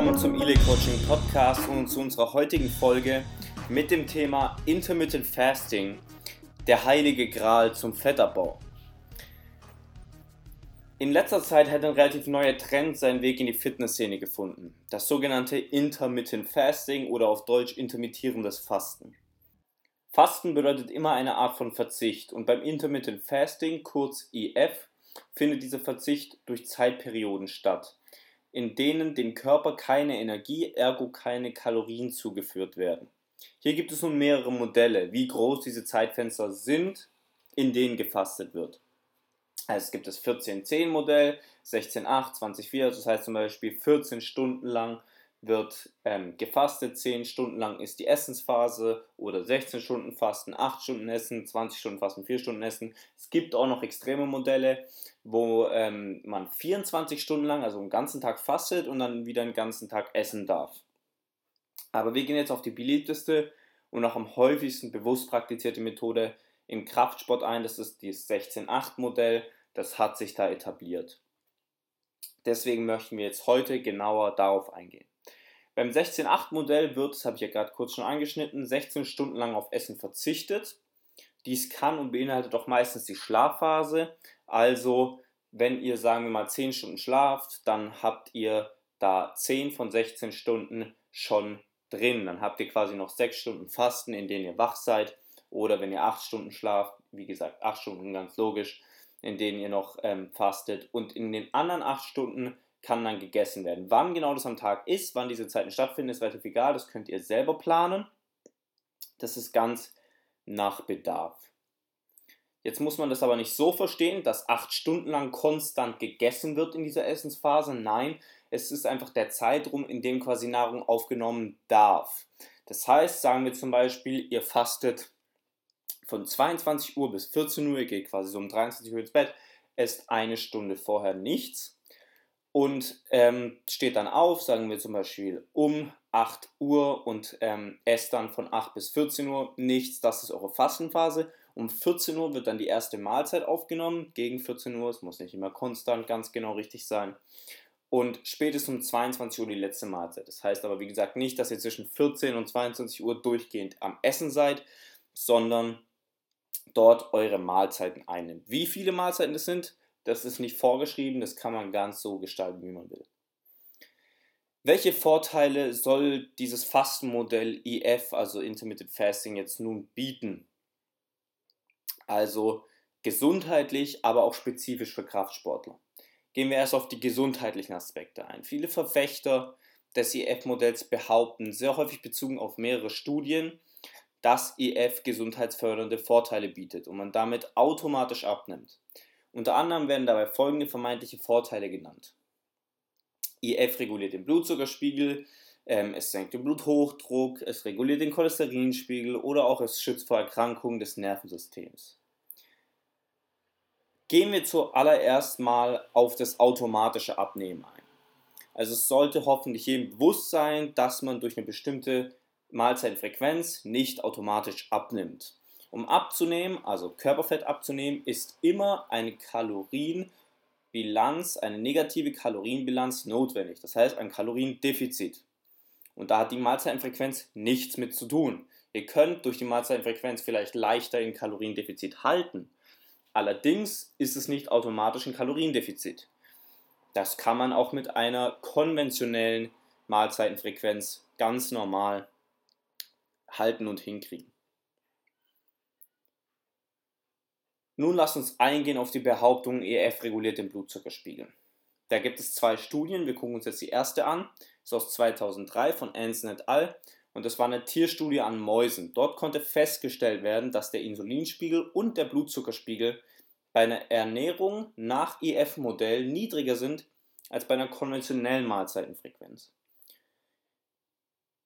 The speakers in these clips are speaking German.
willkommen zum Ile Coaching Podcast und zu unserer heutigen Folge mit dem Thema Intermittent Fasting, der heilige Gral zum Fettabbau. In letzter Zeit hat ein relativ neuer Trend seinen Weg in die Fitnessszene gefunden, das sogenannte Intermittent Fasting oder auf Deutsch intermittierendes Fasten. Fasten bedeutet immer eine Art von Verzicht und beim Intermittent Fasting, kurz IF, findet dieser Verzicht durch Zeitperioden statt in denen dem Körper keine Energie, ergo keine Kalorien zugeführt werden. Hier gibt es nun mehrere Modelle, wie groß diese Zeitfenster sind, in denen gefastet wird. Also es gibt das 14-10-Modell, 16-8, 20-4, das heißt zum Beispiel 14 Stunden lang wird ähm, gefastet, 10 Stunden lang ist die Essensphase oder 16 Stunden Fasten, 8 Stunden Essen, 20 Stunden Fasten, 4 Stunden Essen. Es gibt auch noch extreme Modelle, wo ähm, man 24 Stunden lang, also einen ganzen Tag fastet und dann wieder einen ganzen Tag essen darf. Aber wir gehen jetzt auf die beliebteste und auch am häufigsten bewusst praktizierte Methode im Kraftsport ein. Das ist das 16-8-Modell. Das hat sich da etabliert. Deswegen möchten wir jetzt heute genauer darauf eingehen. Beim 16-8-Modell wird, das habe ich ja gerade kurz schon angeschnitten, 16 Stunden lang auf Essen verzichtet. Dies kann und beinhaltet auch meistens die Schlafphase. Also, wenn ihr, sagen wir mal, 10 Stunden schlaft, dann habt ihr da 10 von 16 Stunden schon drin. Dann habt ihr quasi noch 6 Stunden Fasten, in denen ihr wach seid. Oder wenn ihr 8 Stunden schlaft, wie gesagt, 8 Stunden ganz logisch, in denen ihr noch ähm, fastet. Und in den anderen 8 Stunden kann dann gegessen werden. Wann genau das am Tag ist, wann diese Zeiten stattfinden, ist relativ egal. Das könnt ihr selber planen. Das ist ganz nach Bedarf. Jetzt muss man das aber nicht so verstehen, dass acht Stunden lang konstant gegessen wird in dieser Essensphase. Nein, es ist einfach der Zeitraum, in dem quasi Nahrung aufgenommen darf. Das heißt, sagen wir zum Beispiel, ihr fastet von 22 Uhr bis 14 Uhr, ihr geht quasi so um 23 Uhr ins Bett, esst eine Stunde vorher nichts und ähm, steht dann auf, sagen wir zum Beispiel um 8 Uhr und ähm, esst dann von 8 bis 14 Uhr nichts, das ist eure Fastenphase. Um 14 Uhr wird dann die erste Mahlzeit aufgenommen, gegen 14 Uhr, es muss nicht immer konstant ganz genau richtig sein. Und spätestens um 22 Uhr die letzte Mahlzeit. Das heißt aber, wie gesagt, nicht, dass ihr zwischen 14 und 22 Uhr durchgehend am Essen seid, sondern dort eure Mahlzeiten einnimmt. Wie viele Mahlzeiten das sind, das ist nicht vorgeschrieben, das kann man ganz so gestalten, wie man will. Welche Vorteile soll dieses Fastenmodell IF, also Intermittent Fasting, jetzt nun bieten? Also gesundheitlich, aber auch spezifisch für Kraftsportler. Gehen wir erst auf die gesundheitlichen Aspekte ein. Viele Verfechter des IF-Modells behaupten, sehr häufig bezogen auf mehrere Studien, dass IF gesundheitsfördernde Vorteile bietet und man damit automatisch abnimmt. Unter anderem werden dabei folgende vermeintliche Vorteile genannt. IF reguliert den Blutzuckerspiegel, ähm, es senkt den Bluthochdruck, es reguliert den Cholesterinspiegel oder auch es schützt vor Erkrankungen des Nervensystems. Gehen wir zuallererst mal auf das automatische Abnehmen ein. Also es sollte hoffentlich jedem bewusst sein, dass man durch eine bestimmte Mahlzeitenfrequenz nicht automatisch abnimmt. Um abzunehmen, also Körperfett abzunehmen, ist immer eine Kalorienbilanz, eine negative Kalorienbilanz notwendig. Das heißt ein Kaloriendefizit. Und da hat die Mahlzeitenfrequenz nichts mit zu tun. Ihr könnt durch die Mahlzeitenfrequenz vielleicht leichter in Kaloriendefizit halten. Allerdings ist es nicht automatisch ein Kaloriendefizit. Das kann man auch mit einer konventionellen Mahlzeitenfrequenz ganz normal halten und hinkriegen. Nun lasst uns eingehen auf die Behauptung, EF reguliert den Blutzuckerspiegel. Da gibt es zwei Studien, wir gucken uns jetzt die erste an, ist aus 2003 von Anson et al. Und das war eine Tierstudie an Mäusen. Dort konnte festgestellt werden, dass der Insulinspiegel und der Blutzuckerspiegel bei einer Ernährung nach EF-Modell niedriger sind als bei einer konventionellen Mahlzeitenfrequenz.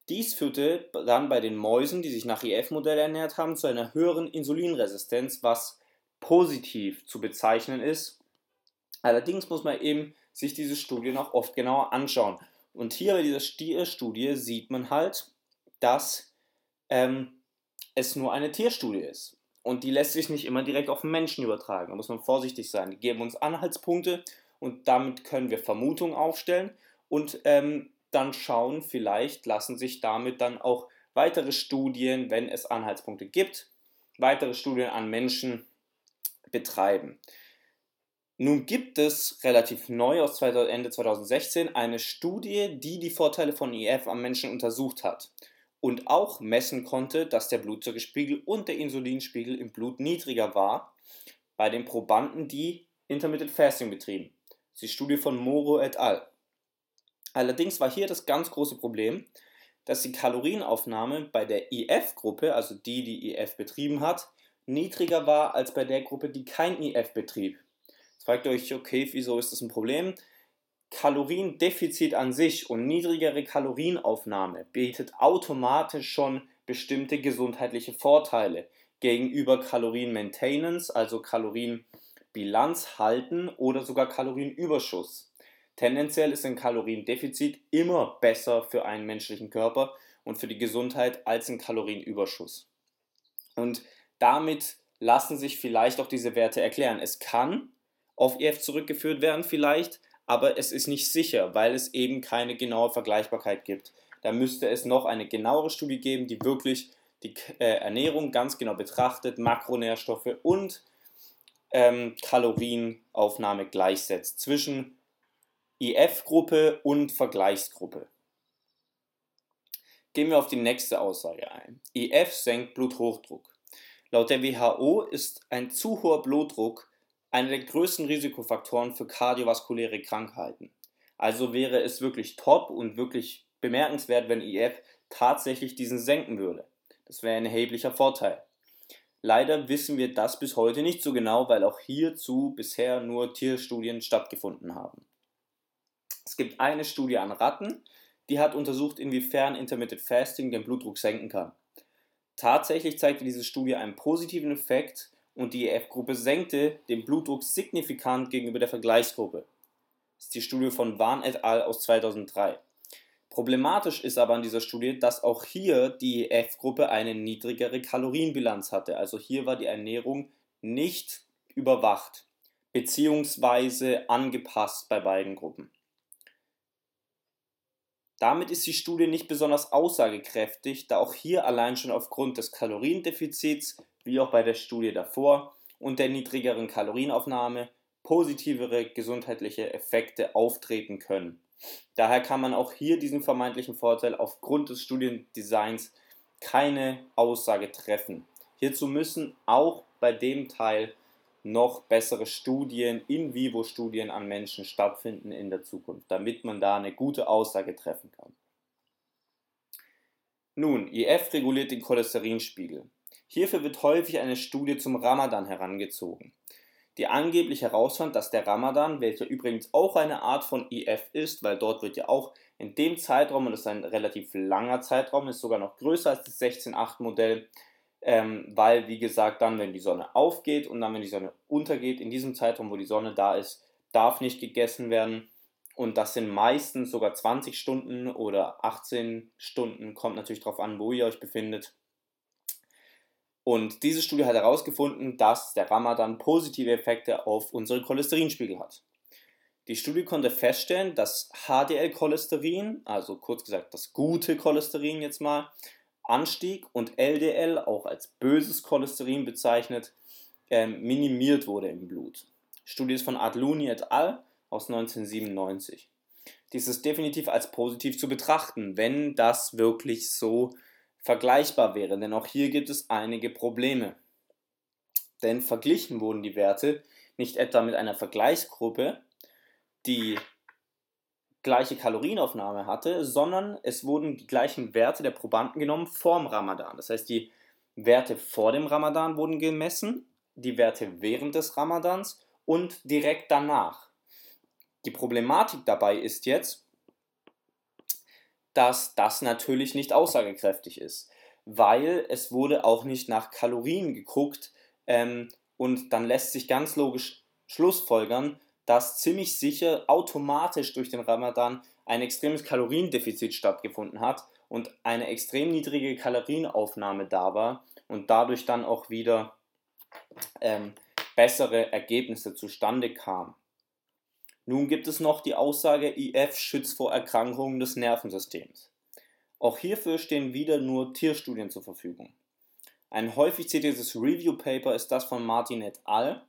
Dies führte dann bei den Mäusen, die sich nach EF-Modell ernährt haben, zu einer höheren Insulinresistenz, was positiv zu bezeichnen ist. Allerdings muss man eben sich diese Studien auch oft genauer anschauen. Und hier bei dieser Studie sieht man halt, dass ähm, es nur eine Tierstudie ist. Und die lässt sich nicht immer direkt auf den Menschen übertragen. Da muss man vorsichtig sein. Die geben uns Anhaltspunkte und damit können wir Vermutungen aufstellen. Und ähm, dann schauen, vielleicht lassen sich damit dann auch weitere Studien, wenn es Anhaltspunkte gibt, weitere Studien an Menschen betreiben. Nun gibt es relativ neu aus Ende 2016 eine Studie, die die Vorteile von IF am Menschen untersucht hat und auch messen konnte, dass der Blutzuckerspiegel und der Insulinspiegel im Blut niedriger war bei den Probanden, die Intermittent Fasting betrieben. Das ist die Studie von Moro et al. Allerdings war hier das ganz große Problem, dass die Kalorienaufnahme bei der IF-Gruppe, also die, die IF betrieben hat, niedriger war als bei der Gruppe, die kein IF betrieb. Jetzt fragt ihr euch, okay, wieso ist das ein Problem? Kaloriendefizit an sich und niedrigere Kalorienaufnahme bietet automatisch schon bestimmte gesundheitliche Vorteile gegenüber Kalorienmaintenance, also Kalorienbilanz halten oder sogar Kalorienüberschuss. Tendenziell ist ein Kaloriendefizit immer besser für einen menschlichen Körper und für die Gesundheit als ein Kalorienüberschuss. Und damit lassen sich vielleicht auch diese Werte erklären. Es kann auf EF zurückgeführt werden vielleicht, aber es ist nicht sicher, weil es eben keine genaue Vergleichbarkeit gibt. Da müsste es noch eine genauere Studie geben, die wirklich die äh, Ernährung ganz genau betrachtet, Makronährstoffe und ähm, Kalorienaufnahme gleichsetzt zwischen IF-Gruppe und Vergleichsgruppe. Gehen wir auf die nächste Aussage ein. IF senkt Bluthochdruck. Laut der WHO ist ein zu hoher Blutdruck einer der größten Risikofaktoren für kardiovaskuläre Krankheiten. Also wäre es wirklich top und wirklich bemerkenswert, wenn IF tatsächlich diesen senken würde. Das wäre ein erheblicher Vorteil. Leider wissen wir das bis heute nicht so genau, weil auch hierzu bisher nur Tierstudien stattgefunden haben. Es gibt eine Studie an Ratten, die hat untersucht, inwiefern Intermittent Fasting den Blutdruck senken kann. Tatsächlich zeigte diese Studie einen positiven Effekt und die EF-Gruppe senkte den Blutdruck signifikant gegenüber der Vergleichsgruppe. Das ist die Studie von Wahn et al. aus 2003. Problematisch ist aber an dieser Studie, dass auch hier die EF-Gruppe eine niedrigere Kalorienbilanz hatte. Also hier war die Ernährung nicht überwacht bzw. angepasst bei beiden Gruppen. Damit ist die Studie nicht besonders aussagekräftig, da auch hier allein schon aufgrund des Kaloriendefizits wie auch bei der Studie davor und der niedrigeren Kalorienaufnahme positivere gesundheitliche Effekte auftreten können. Daher kann man auch hier diesen vermeintlichen Vorteil aufgrund des Studiendesigns keine Aussage treffen. Hierzu müssen auch bei dem Teil noch bessere Studien, in vivo Studien an Menschen stattfinden in der Zukunft, damit man da eine gute Aussage treffen kann. Nun, IF reguliert den Cholesterinspiegel. Hierfür wird häufig eine Studie zum Ramadan herangezogen, die angeblich herausfand, dass der Ramadan, welcher übrigens auch eine Art von IF ist, weil dort wird ja auch in dem Zeitraum, und das ist ein relativ langer Zeitraum, ist sogar noch größer als das 16.8-Modell, ähm, weil, wie gesagt, dann, wenn die Sonne aufgeht und dann, wenn die Sonne untergeht, in diesem Zeitraum, wo die Sonne da ist, darf nicht gegessen werden. Und das sind meistens sogar 20 Stunden oder 18 Stunden, kommt natürlich darauf an, wo ihr euch befindet. Und diese Studie hat herausgefunden, dass der Ramadan positive Effekte auf unsere Cholesterinspiegel hat. Die Studie konnte feststellen, dass HDL-Cholesterin, also kurz gesagt das gute Cholesterin jetzt mal, anstieg und LDL, auch als böses Cholesterin bezeichnet, äh, minimiert wurde im Blut. Die Studie ist von Adluni et al. aus 1997. Dies ist definitiv als positiv zu betrachten, wenn das wirklich so vergleichbar wäre, denn auch hier gibt es einige Probleme. Denn verglichen wurden die Werte nicht etwa mit einer Vergleichsgruppe, die gleiche Kalorienaufnahme hatte, sondern es wurden die gleichen Werte der Probanden genommen vorm Ramadan. Das heißt, die Werte vor dem Ramadan wurden gemessen, die Werte während des Ramadans und direkt danach. Die Problematik dabei ist jetzt, dass das natürlich nicht aussagekräftig ist, weil es wurde auch nicht nach Kalorien geguckt ähm, und dann lässt sich ganz logisch schlussfolgern, dass ziemlich sicher automatisch durch den Ramadan ein extremes Kaloriendefizit stattgefunden hat und eine extrem niedrige Kalorienaufnahme da war und dadurch dann auch wieder ähm, bessere Ergebnisse zustande kamen. Nun gibt es noch die Aussage, IF schützt vor Erkrankungen des Nervensystems. Auch hierfür stehen wieder nur Tierstudien zur Verfügung. Ein häufig zitiertes Review Paper ist das von Martin et al.,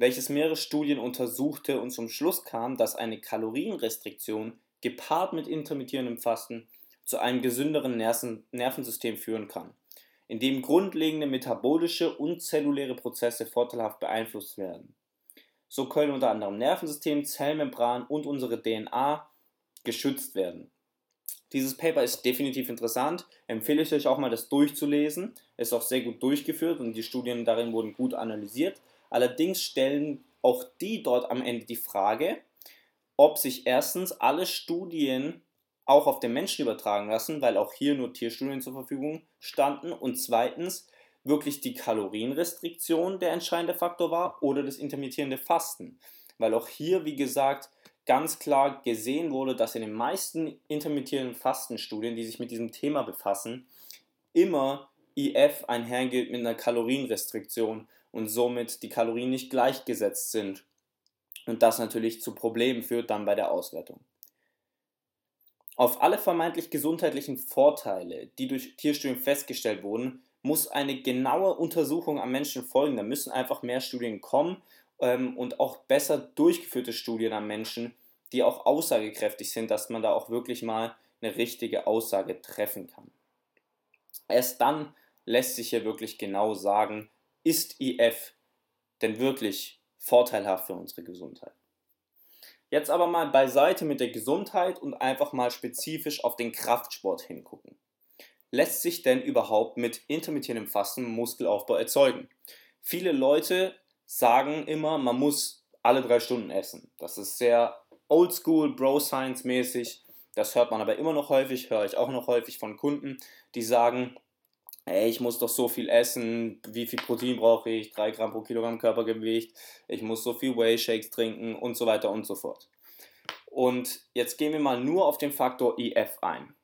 welches mehrere Studien untersuchte und zum Schluss kam, dass eine Kalorienrestriktion gepaart mit intermittierendem Fasten zu einem gesünderen Nervensystem führen kann, in dem grundlegende metabolische und zelluläre Prozesse vorteilhaft beeinflusst werden. So können unter anderem Nervensystem, Zellmembran und unsere DNA geschützt werden. Dieses Paper ist definitiv interessant, empfehle ich euch auch mal das durchzulesen. Ist auch sehr gut durchgeführt und die Studien darin wurden gut analysiert. Allerdings stellen auch die dort am Ende die Frage, ob sich erstens alle Studien auch auf den Menschen übertragen lassen, weil auch hier nur Tierstudien zur Verfügung standen. Und zweitens wirklich die Kalorienrestriktion der entscheidende Faktor war oder das intermittierende Fasten, weil auch hier, wie gesagt, ganz klar gesehen wurde, dass in den meisten intermittierenden Fastenstudien, die sich mit diesem Thema befassen, immer IF einhergeht mit einer Kalorienrestriktion und somit die Kalorien nicht gleichgesetzt sind und das natürlich zu Problemen führt dann bei der Auswertung. Auf alle vermeintlich gesundheitlichen Vorteile, die durch Tierstudien festgestellt wurden, muss eine genaue Untersuchung am Menschen folgen. Da müssen einfach mehr Studien kommen ähm, und auch besser durchgeführte Studien am Menschen, die auch aussagekräftig sind, dass man da auch wirklich mal eine richtige Aussage treffen kann. Erst dann lässt sich hier wirklich genau sagen, ist IF denn wirklich vorteilhaft für unsere Gesundheit? Jetzt aber mal beiseite mit der Gesundheit und einfach mal spezifisch auf den Kraftsport hingucken. Lässt sich denn überhaupt mit intermittierendem Fasten Muskelaufbau erzeugen? Viele Leute sagen immer, man muss alle drei Stunden essen. Das ist sehr oldschool, Bro-Science mäßig. Das hört man aber immer noch häufig, höre ich auch noch häufig von Kunden, die sagen, ey, ich muss doch so viel essen, wie viel Protein brauche ich, 3 Gramm pro Kilogramm Körpergewicht, ich muss so viel Whey Shakes trinken und so weiter und so fort. Und jetzt gehen wir mal nur auf den Faktor IF ein.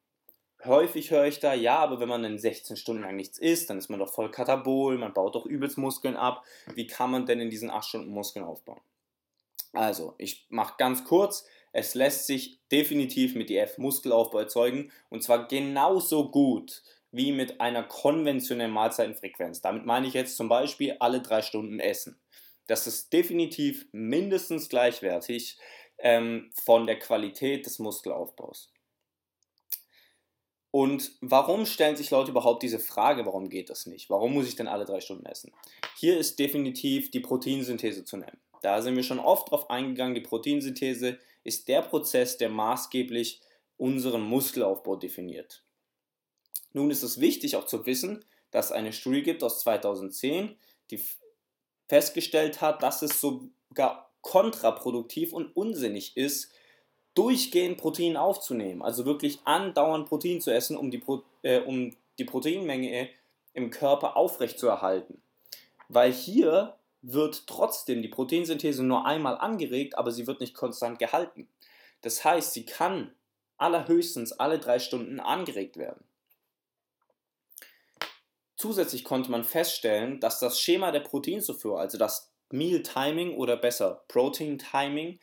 Häufig höre ich da, ja, aber wenn man dann 16 Stunden lang nichts isst, dann ist man doch voll katabol, man baut doch übelst Muskeln ab. Wie kann man denn in diesen 8 Stunden Muskeln aufbauen? Also, ich mache ganz kurz, es lässt sich definitiv mit IF Muskelaufbau erzeugen und zwar genauso gut wie mit einer konventionellen Mahlzeitenfrequenz. Damit meine ich jetzt zum Beispiel alle drei Stunden Essen. Das ist definitiv mindestens gleichwertig ähm, von der Qualität des Muskelaufbaus. Und warum stellen sich Leute überhaupt diese Frage, warum geht das nicht? Warum muss ich denn alle drei Stunden essen? Hier ist definitiv die Proteinsynthese zu nennen. Da sind wir schon oft drauf eingegangen, die Proteinsynthese ist der Prozess, der maßgeblich unseren Muskelaufbau definiert. Nun ist es wichtig auch zu wissen, dass es eine Studie gibt aus 2010, die festgestellt hat, dass es sogar kontraproduktiv und unsinnig ist, durchgehend Protein aufzunehmen. Also wirklich andauernd Protein zu essen, um die, Pro äh, um die Proteinmenge im Körper aufrechtzuerhalten. Weil hier wird trotzdem die Proteinsynthese nur einmal angeregt, aber sie wird nicht konstant gehalten. Das heißt, sie kann allerhöchstens alle drei Stunden angeregt werden. Zusätzlich konnte man feststellen, dass das Schema der Proteinzufuhr, also das Meal Timing oder besser Protein Timing,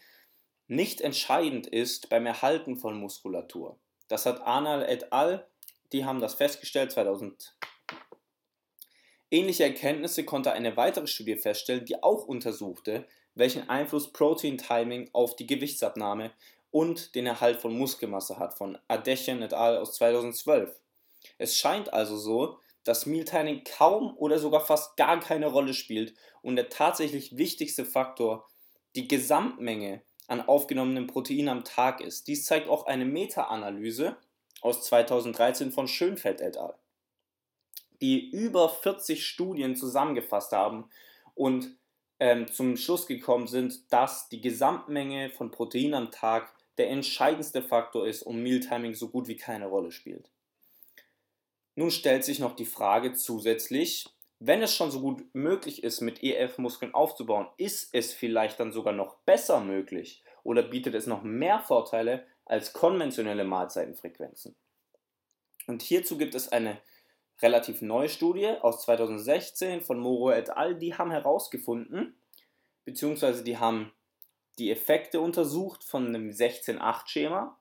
nicht entscheidend ist beim Erhalten von Muskulatur. Das hat Arnal et al., die haben das festgestellt 2000. Ähnliche Erkenntnisse konnte eine weitere Studie feststellen, die auch untersuchte, welchen Einfluss Protein Timing auf die Gewichtsabnahme und den Erhalt von Muskelmasse hat, von Adechian et al. aus 2012. Es scheint also so, dass Mealtiming kaum oder sogar fast gar keine Rolle spielt und der tatsächlich wichtigste Faktor die Gesamtmenge an aufgenommenem Protein am Tag ist. Dies zeigt auch eine Meta-Analyse aus 2013 von Schönfeld et al., die über 40 Studien zusammengefasst haben und ähm, zum Schluss gekommen sind, dass die Gesamtmenge von Protein am Tag der entscheidendste Faktor ist und Mealtiming so gut wie keine Rolle spielt. Nun stellt sich noch die Frage zusätzlich, wenn es schon so gut möglich ist, mit EF-Muskeln aufzubauen, ist es vielleicht dann sogar noch besser möglich oder bietet es noch mehr Vorteile als konventionelle Mahlzeitenfrequenzen? Und hierzu gibt es eine relativ neue Studie aus 2016 von Moro et al. Die haben herausgefunden, beziehungsweise die haben die Effekte untersucht von einem 16-8-Schema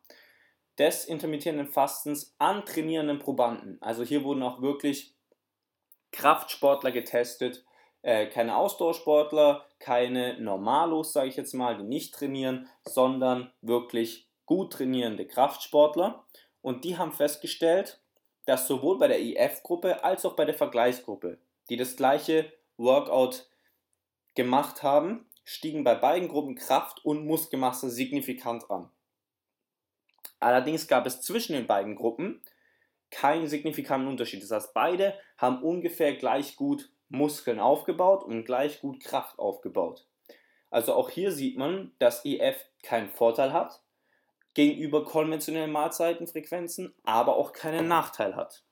des intermittierenden Fastens an trainierenden Probanden. Also hier wurden auch wirklich Kraftsportler getestet, äh, keine Ausdauersportler, keine Normalos, sage ich jetzt mal, die nicht trainieren, sondern wirklich gut trainierende Kraftsportler. Und die haben festgestellt, dass sowohl bei der IF-Gruppe als auch bei der Vergleichsgruppe, die das gleiche Workout gemacht haben, stiegen bei beiden Gruppen Kraft und Muskelmasse signifikant an. Allerdings gab es zwischen den beiden Gruppen keinen signifikanten Unterschied. Das heißt, beide haben ungefähr gleich gut Muskeln aufgebaut und gleich gut Kraft aufgebaut. Also auch hier sieht man, dass EF keinen Vorteil hat gegenüber konventionellen Mahlzeitenfrequenzen, aber auch keinen Nachteil hat.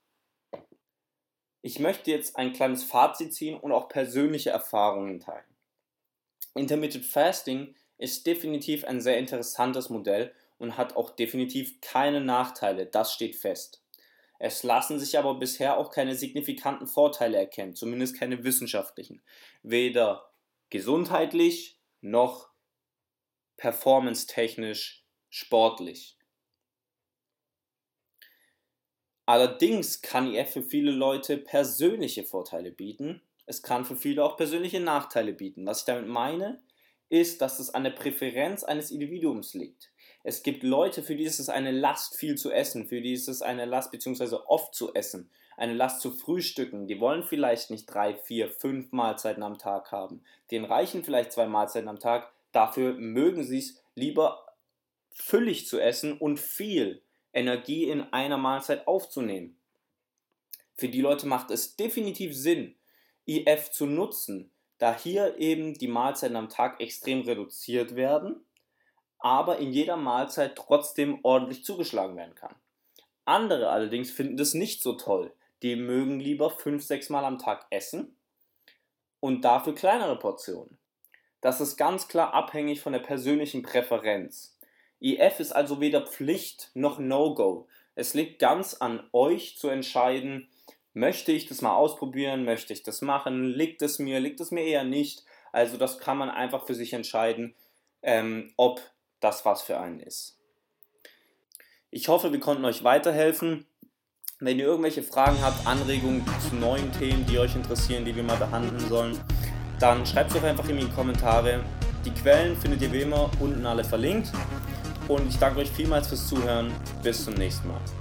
Ich möchte jetzt ein kleines Fazit ziehen und auch persönliche Erfahrungen teilen. Intermittent Fasting ist definitiv ein sehr interessantes Modell und hat auch definitiv keine Nachteile, das steht fest. Es lassen sich aber bisher auch keine signifikanten Vorteile erkennen, zumindest keine wissenschaftlichen. Weder gesundheitlich noch performance-technisch sportlich. Allerdings kann IF für viele Leute persönliche Vorteile bieten. Es kann für viele auch persönliche Nachteile bieten. Was ich damit meine, ist, dass es an der Präferenz eines Individuums liegt. Es gibt Leute, für die ist es eine Last, viel zu essen, für die ist es eine Last, beziehungsweise oft zu essen, eine Last zu frühstücken. Die wollen vielleicht nicht drei, vier, fünf Mahlzeiten am Tag haben. Denen reichen vielleicht zwei Mahlzeiten am Tag. Dafür mögen sie es lieber füllig zu essen und viel Energie in einer Mahlzeit aufzunehmen. Für die Leute macht es definitiv Sinn, IF zu nutzen, da hier eben die Mahlzeiten am Tag extrem reduziert werden aber in jeder Mahlzeit trotzdem ordentlich zugeschlagen werden kann. Andere allerdings finden das nicht so toll. Die mögen lieber 5-6 Mal am Tag essen und dafür kleinere Portionen. Das ist ganz klar abhängig von der persönlichen Präferenz. IF ist also weder Pflicht noch No-Go. Es liegt ganz an euch zu entscheiden, möchte ich das mal ausprobieren, möchte ich das machen, liegt es mir, liegt es mir eher nicht. Also das kann man einfach für sich entscheiden, ähm, ob das was für einen ist. Ich hoffe, wir konnten euch weiterhelfen. Wenn ihr irgendwelche Fragen habt, Anregungen zu neuen Themen, die euch interessieren, die wir mal behandeln sollen, dann schreibt es doch einfach in die Kommentare. Die Quellen findet ihr wie immer unten alle verlinkt. Und ich danke euch vielmals fürs Zuhören. Bis zum nächsten Mal.